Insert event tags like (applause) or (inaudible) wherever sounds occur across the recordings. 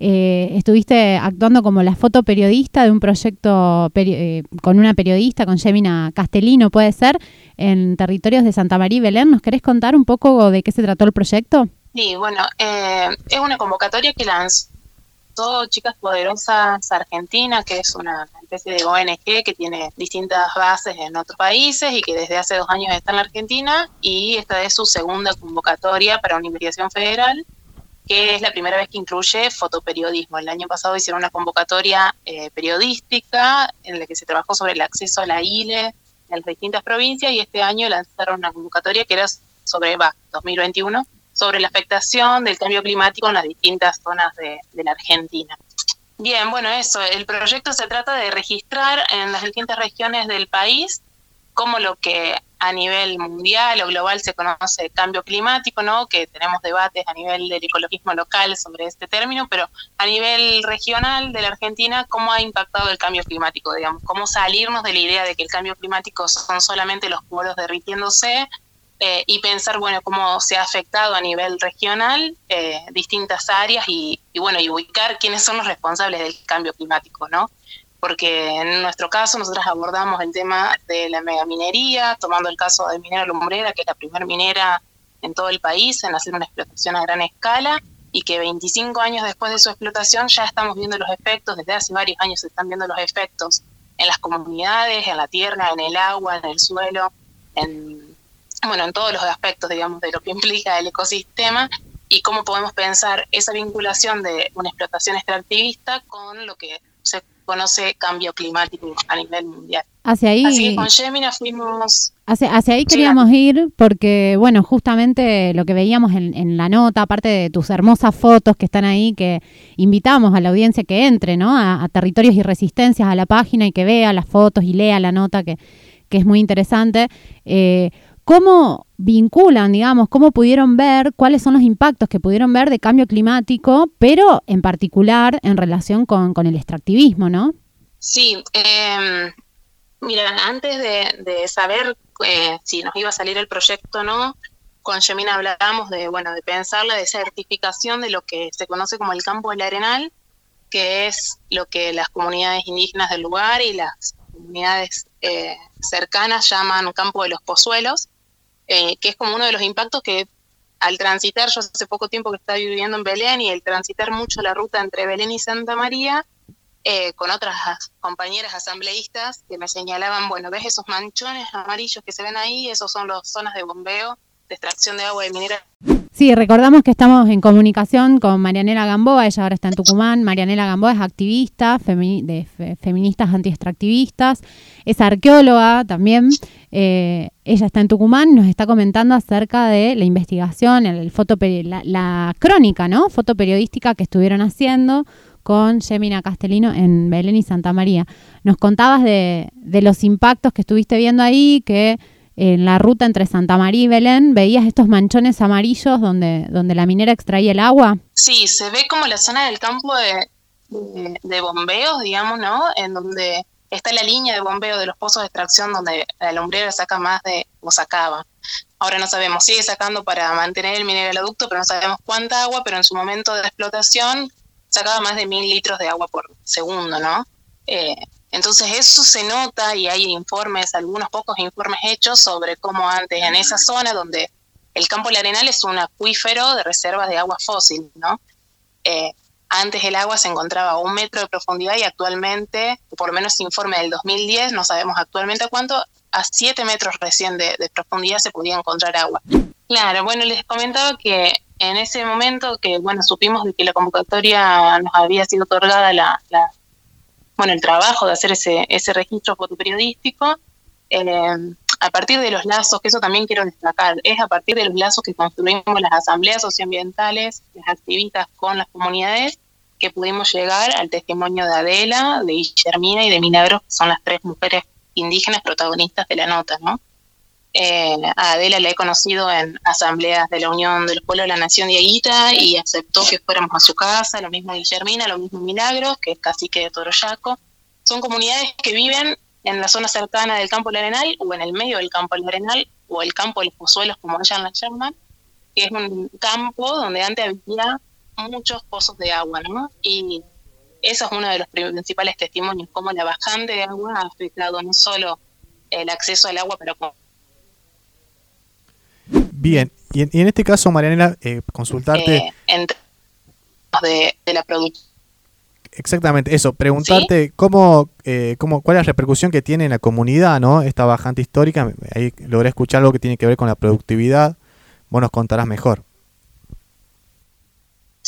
eh, estuviste actuando como la fotoperiodista de un proyecto eh, con una periodista, con Gemina Castellino, puede ser, en territorios de Santa María y Belén. ¿Nos querés contar un poco de qué se trató el proyecto? Sí, bueno, eh, es una convocatoria que lanzó Chicas Poderosas Argentina, que es una especie de ONG que tiene distintas bases en otros países y que desde hace dos años está en la Argentina y esta es su segunda convocatoria para una investigación federal que es la primera vez que incluye fotoperiodismo. El año pasado hicieron una convocatoria eh, periodística en la que se trabajó sobre el acceso a la ILE en las distintas provincias y este año lanzaron una convocatoria que era sobre, va, 2021, sobre la afectación del cambio climático en las distintas zonas de, de la Argentina. Bien, bueno, eso, el proyecto se trata de registrar en las distintas regiones del país cómo lo que a nivel mundial o global se conoce cambio climático, ¿no? Que tenemos debates a nivel del ecologismo local sobre este término, pero a nivel regional de la Argentina, ¿cómo ha impactado el cambio climático? Digamos, cómo salirnos de la idea de que el cambio climático son solamente los polos derritiéndose eh, y pensar, bueno, cómo se ha afectado a nivel regional eh, distintas áreas y, y, bueno, y ubicar quiénes son los responsables del cambio climático, ¿no? Porque en nuestro caso nosotros abordamos el tema de la megaminería, tomando el caso de Minera Lumbrera, que es la primera minera en todo el país en hacer una explotación a gran escala y que 25 años después de su explotación ya estamos viendo los efectos, desde hace varios años se están viendo los efectos en las comunidades, en la tierra, en el agua, en el suelo, en, bueno, en todos los aspectos, digamos, de lo que (laughs) implica el ecosistema y cómo podemos pensar esa vinculación de una explotación extractivista con lo que se conoce cambio climático a nivel mundial. Hacia ahí, Así que con Gemina fuimos... Hacia, hacia ahí queríamos ir porque, bueno, justamente lo que veíamos en, la nota, aparte de tus hermosas fotos que están ahí, que invitamos a la audiencia que entre, ¿no? A, Territorios y Resistencias, a la página y que vea las fotos y lea la nota, que, que es muy interesante. Eh, ¿Cómo vinculan, digamos, cómo pudieron ver cuáles son los impactos que pudieron ver de cambio climático, pero en particular en relación con, el extractivismo, ¿no? Sí, eh, mira, antes de, saber eh, si nos iba a salir el proyecto o no, con Yemina hablábamos de, bueno, de pensar la desertificación de lo que se conoce como el campo del arenal, que es lo que las comunidades indígenas del lugar y las comunidades eh, cercanas llaman campo de los pozuelos, eh, que es como uno de los impactos que al transitar, yo hace poco tiempo que estaba viviendo en Belén y el transitar mucho la ruta entre Belén y Santa María, eh, con otras compañeras asambleístas que me señalaban, bueno, ves esos manchones amarillos que se ven ahí, esos son las zonas de bombeo, de extracción de agua de mineral. Sí, recordamos que estamos en comunicación con Marianela Gamboa, ella ahora está en Tucumán. Marianela Gamboa es activista de feministas anti-extractivistas, es arqueóloga también. Eh, ella está en Tucumán, nos está comentando acerca de la investigación, el la, crónica, ¿no? Fotoperiodística que estuvieron haciendo con Gemina Castellino en Belén y Santa María. Nos contabas de, de los impactos que estuviste viendo ahí, que en la ruta entre Santa María y Belén, ¿veías estos manchones amarillos donde, donde la minera extraía el agua? Sí, se ve como la zona del campo de, de, bombeos, digamos, ¿no? En donde está la línea de bombeo de los pozos de extracción donde la lumbrera saca más de, o sacaba. Ahora no sabemos, sigue sacando para mantener el mineraloducto, pero no sabemos cuánta agua, pero en su momento de explotación sacaba más de mil litros de agua por segundo, ¿no? Eh, entonces eso se nota y hay informes, algunos pocos informes hechos sobre cómo antes en esa zona donde el campo del arenal es un acuífero de reservas de agua fósil, ¿no? Eh, antes el agua se encontraba a un metro de profundidad y actualmente, por lo menos informe del 2010, no sabemos actualmente a cuánto, a siete metros recién de, profundidad se podía encontrar agua. Claro, bueno, les comentaba que en ese momento que, bueno, supimos de que la convocatoria nos había sido otorgada la, la bueno, el trabajo de hacer ese, ese registro fotoperiodístico, eh, a partir de los lazos, que eso también quiero destacar, es a partir de los lazos que construimos las asambleas socioambientales, las activistas con las comunidades, que pudimos llegar al testimonio de Adela, de Guillermina y de Milagros, que son las tres mujeres indígenas protagonistas de la nota, ¿no? Eh, a Adela la he conocido en asambleas de la Unión de los Pueblos de la Nación de Aguita y aceptó que fuéramos a su casa, lo mismo Guillermina, lo mismo Milagros, que es cacique de Toroyaco. Son comunidades que viven en la zona cercana del campo del Arenal o en el medio del campo del Arenal o el campo de los pozuelos, como ellas la llaman, que es un campo donde antes había muchos pozos de agua, ¿no? Y eso es uno de los principales testimonios, cómo la bajante de agua ha afectado no solo el acceso al agua, pero Bien, y en, este caso, Marianela, eh, consultarte... Eh, de, de la producción Exactamente, eso, preguntarte cómo, eh, cómo, cuál es la repercusión que tiene en la comunidad, ¿no? Esta bajante histórica, ahí logré escuchar algo que tiene que ver con la productividad, vos nos contarás mejor.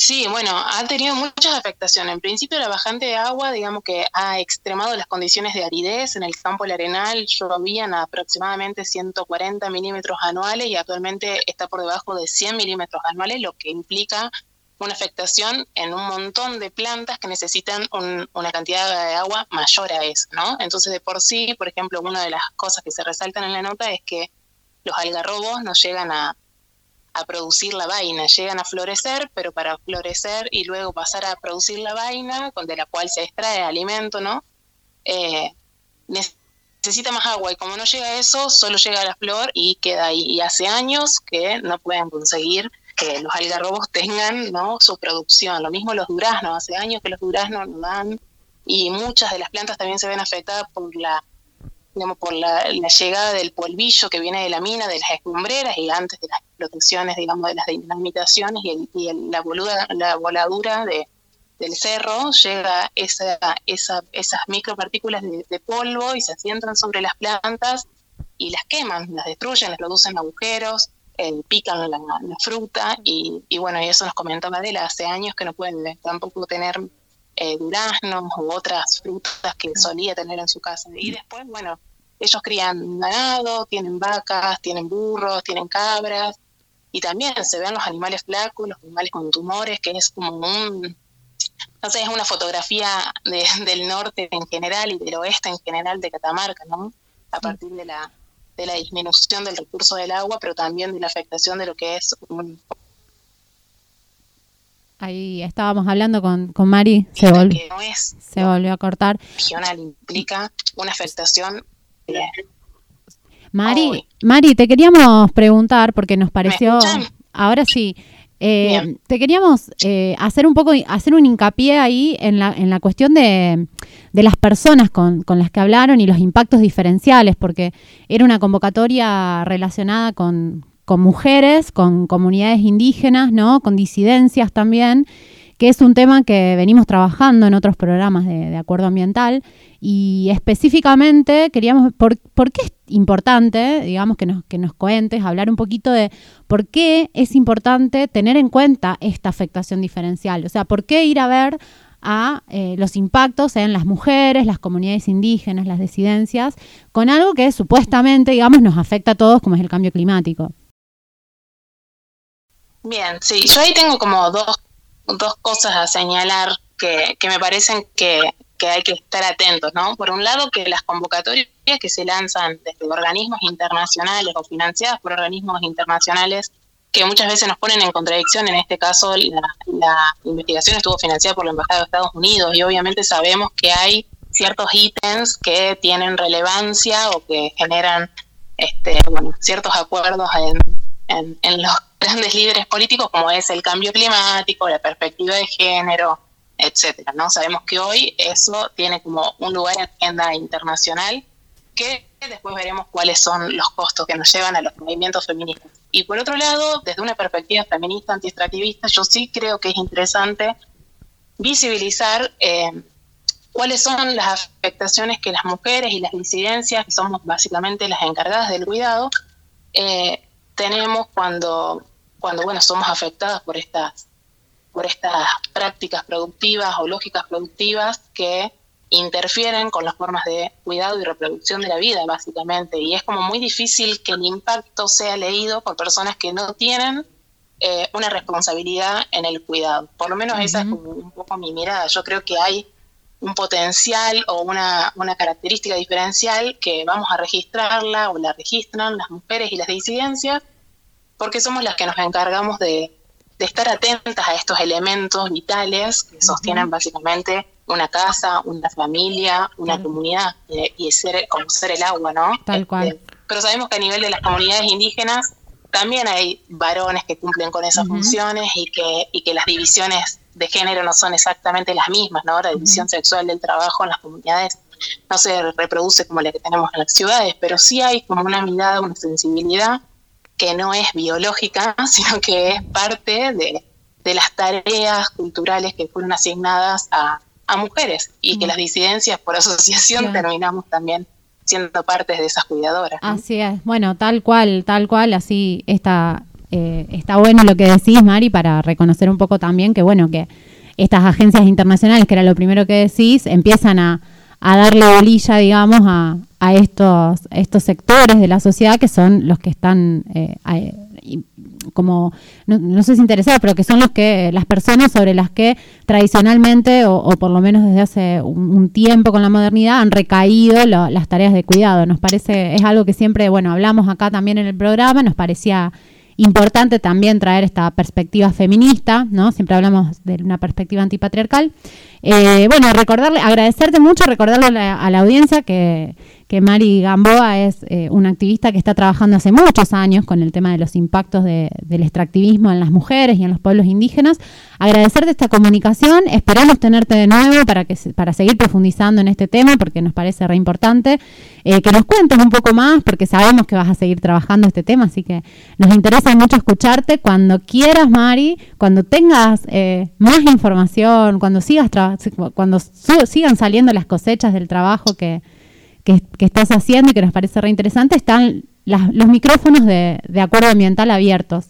Sí, bueno, ha tenido muchas afectaciones. En principio, la bajante de agua, digamos que ha extremado las condiciones de aridez. En el campo El Arenal llovían aproximadamente 140 milímetros anuales y actualmente está por debajo de 100 milímetros anuales, lo que implica una afectación en un montón de plantas que necesitan una cantidad de agua mayor a eso, ¿no? Entonces, de por sí, por ejemplo, una de las cosas que se resaltan en la nota es que los algarrobos no llegan a, producir la vaina, llegan a florecer, pero para florecer y luego pasar a producir la vaina, de la cual se extrae alimento, ¿no? Eh, necesita más agua y como no llega a eso, solo llega la flor y queda ahí. Y hace años que no pueden conseguir que los algarrobos tengan ¿no? su producción. Lo mismo los duraznos, hace años que los duraznos no dan y muchas de las plantas también se ven afectadas por la digamos, por la, llegada del polvillo que viene de la mina, de las escumbreras y antes de las explotaciones, digamos, de las dinamitaciones y, la, boluda, la voladura de, del cerro, llega esa, esa, esas micropartículas de, de polvo y se asientan sobre las plantas y las queman, las destruyen, les producen agujeros, eh, pican la, fruta y, bueno, y eso nos comentaba Adela hace años que no pueden tampoco tener eh, duraznos u otras frutas que solía tener en su casa. Y después, bueno, ellos crían ganado, tienen vacas, tienen burros, tienen cabras y también se ven los animales flacos, los animales con tumores, que es como un, no sé, es una fotografía del norte en general y del oeste en general de Catamarca, ¿no? A partir de la de la disminución del recurso del agua, pero también de la afectación de lo que es un... Ahí estábamos hablando con, con Mari, se volvió, se volvió a cortar. Regional implica una afectación... Mari, Mari, te queríamos preguntar, porque nos pareció... Ahora sí, eh, te queríamos eh, hacer un poco, hacer un hincapié ahí en la, en la cuestión de, de las personas con, con, las que hablaron y los impactos diferenciales, porque era una convocatoria relacionada con, con mujeres, con comunidades indígenas, ¿no? con disidencias también, que es un tema que venimos trabajando en otros programas de, acuerdo ambiental y específicamente queríamos, por, qué es importante, digamos, que nos, que nos cuentes, hablar un poquito de por qué es importante tener en cuenta esta afectación diferencial, o sea, por qué ir a ver a eh, los impactos en las mujeres, las comunidades indígenas, las disidencias, con algo que supuestamente, digamos, nos afecta a todos, como es el cambio climático. Bien, sí, yo ahí tengo como dos dos cosas a señalar que, me parecen que, hay que estar atentos, ¿no? Por un lado, que las convocatorias que se lanzan desde organismos internacionales o financiadas por organismos internacionales que muchas veces nos ponen en contradicción, en este caso la, la investigación estuvo financiada por la Embajada de Estados Unidos y obviamente sabemos que hay ciertos ítems que tienen relevancia o que generan este, bueno, ciertos acuerdos en, en, los (laughs) grandes líderes políticos como es el cambio climático, la perspectiva de género, etcétera, ¿no? Sabemos que hoy eso tiene como un lugar en agenda internacional que después veremos cuáles son los costos que nos llevan a los movimientos feministas. Y por otro lado, desde una perspectiva feminista anti-extractivista, yo sí creo que es interesante visibilizar eh, cuáles son las afectaciones que las mujeres y las disidencias, que somos básicamente las encargadas del cuidado, eh, tenemos cuando, cuando bueno, somos afectadas por estas, por estas prácticas productivas o lógicas productivas que interfieren con las formas de cuidado y reproducción de la vida, básicamente. Y es como muy difícil que el impacto sea leído por personas que no tienen eh, una responsabilidad en el cuidado. Por lo menos esa es como un poco mi mirada. Yo creo que hay un potencial o una, una característica diferencial que vamos a registrarla o la registran las mujeres y las disidencias, porque somos las que nos encargamos de, estar atentas a estos elementos vitales que sostienen básicamente una casa, una familia, una comunidad eh, y ser, conocer el agua, ¿no? Tal cual. Este, pero sabemos que a nivel de las comunidades indígenas también hay varones que cumplen con esas funciones y que, y que las divisiones de género no son exactamente las mismas, ¿no? La división sexual del trabajo en las comunidades no se reproduce como la que tenemos en las ciudades, pero sí hay como una mirada, una sensibilidad que no es biológica, (laughs) sino que es parte de, las tareas culturales que fueron asignadas a, mujeres y que las disidencias por asociación terminamos también siendo partes de esas cuidadoras. Así es, bueno, tal cual, tal cual, así está, eh, está bueno lo que decís, Mari, para reconocer un poco también que, bueno, que estas agencias internacionales, que era lo primero que decís, empiezan a, a darle bolilla, digamos, a, a estos, estos sectores de la sociedad que son los que están eh, como, no, sé si interesados, pero que son los que, las personas sobre las que tradicionalmente, o, por lo menos desde hace un, tiempo con la modernidad, han recaído las tareas de cuidado. Nos parece, es algo que siempre, bueno, hablamos acá también en el programa, nos parecía importante también traer esta perspectiva feminista, ¿no? Siempre hablamos de una perspectiva antipatriarcal. Eh, bueno, recordarle, agradecerte mucho, recordarle a la audiencia que que Mari Gamboa es eh, una activista que está trabajando hace muchos años con el tema de los impactos del extractivismo en las mujeres y en los pueblos indígenas. Agradecerte esta comunicación, esperamos tenerte de nuevo para, que, para seguir profundizando en este tema porque nos parece re importante. Eh, que nos cuentes un poco más porque sabemos que vas a seguir trabajando este tema, así que nos interesa mucho escucharte cuando quieras, Mari, cuando tengas eh, más información, cuando sigas cuando sigan saliendo las cosechas del trabajo que que, estás haciendo y que nos parece reinteresante, están los micrófonos de, Acuerdo Ambiental abiertos.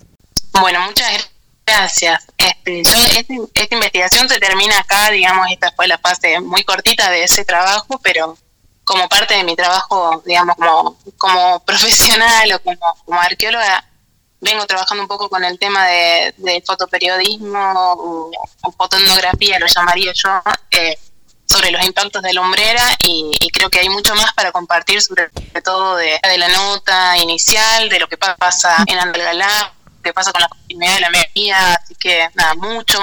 Bueno, muchas gracias. Este, esta, investigación se termina acá, digamos, esta fue la fase muy cortita de ese trabajo, pero como parte de mi trabajo, digamos, como, como (laughs) profesional o como, como arqueóloga, vengo trabajando un poco con el tema de, fotoperiodismo o, o, fotografía, lo llamaría yo, eh, sobre los impactos de la hombrera y, creo que hay mucho más para compartir sobre todo de, la nota inicial, de lo que pasa en Andalgalá, que pasa con la continuidad de la medida, así que nada, mucho,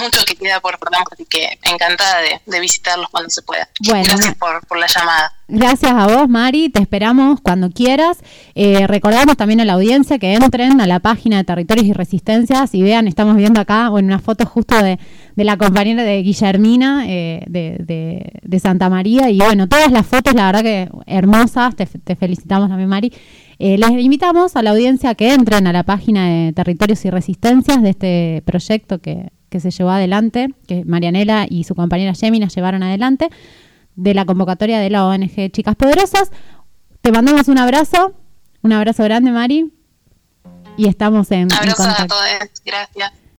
mucho, que queda por programa, así que encantada de, visitarlos cuando se pueda. Gracias por, la llamada. Gracias a vos, Mari, te esperamos cuando quieras. Eh, recordamos también a la audiencia que entren a la página de Territorios y Resistencias y vean, estamos viendo acá, bueno, una foto justo de, la compañera de Guillermina eh, de, Santa María y bueno, todas las fotos, la verdad que hermosas, te, te felicitamos también, Mari. Eh, les invitamos a la audiencia a que entren a la página de Territorios y Resistencias de este proyecto que, se llevó adelante, que Marianela y su compañera Gemina llevaron adelante, de la convocatoria de la ONG Chicas Poderosas. Te mandamos un abrazo, un abrazo grande, Mari, y estamos en, Abrazos a todos, gracias.